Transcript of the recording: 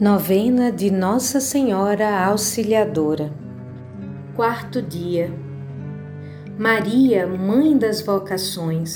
Novena de Nossa Senhora Auxiliadora. Quarto dia. Maria, Mãe das Vocações.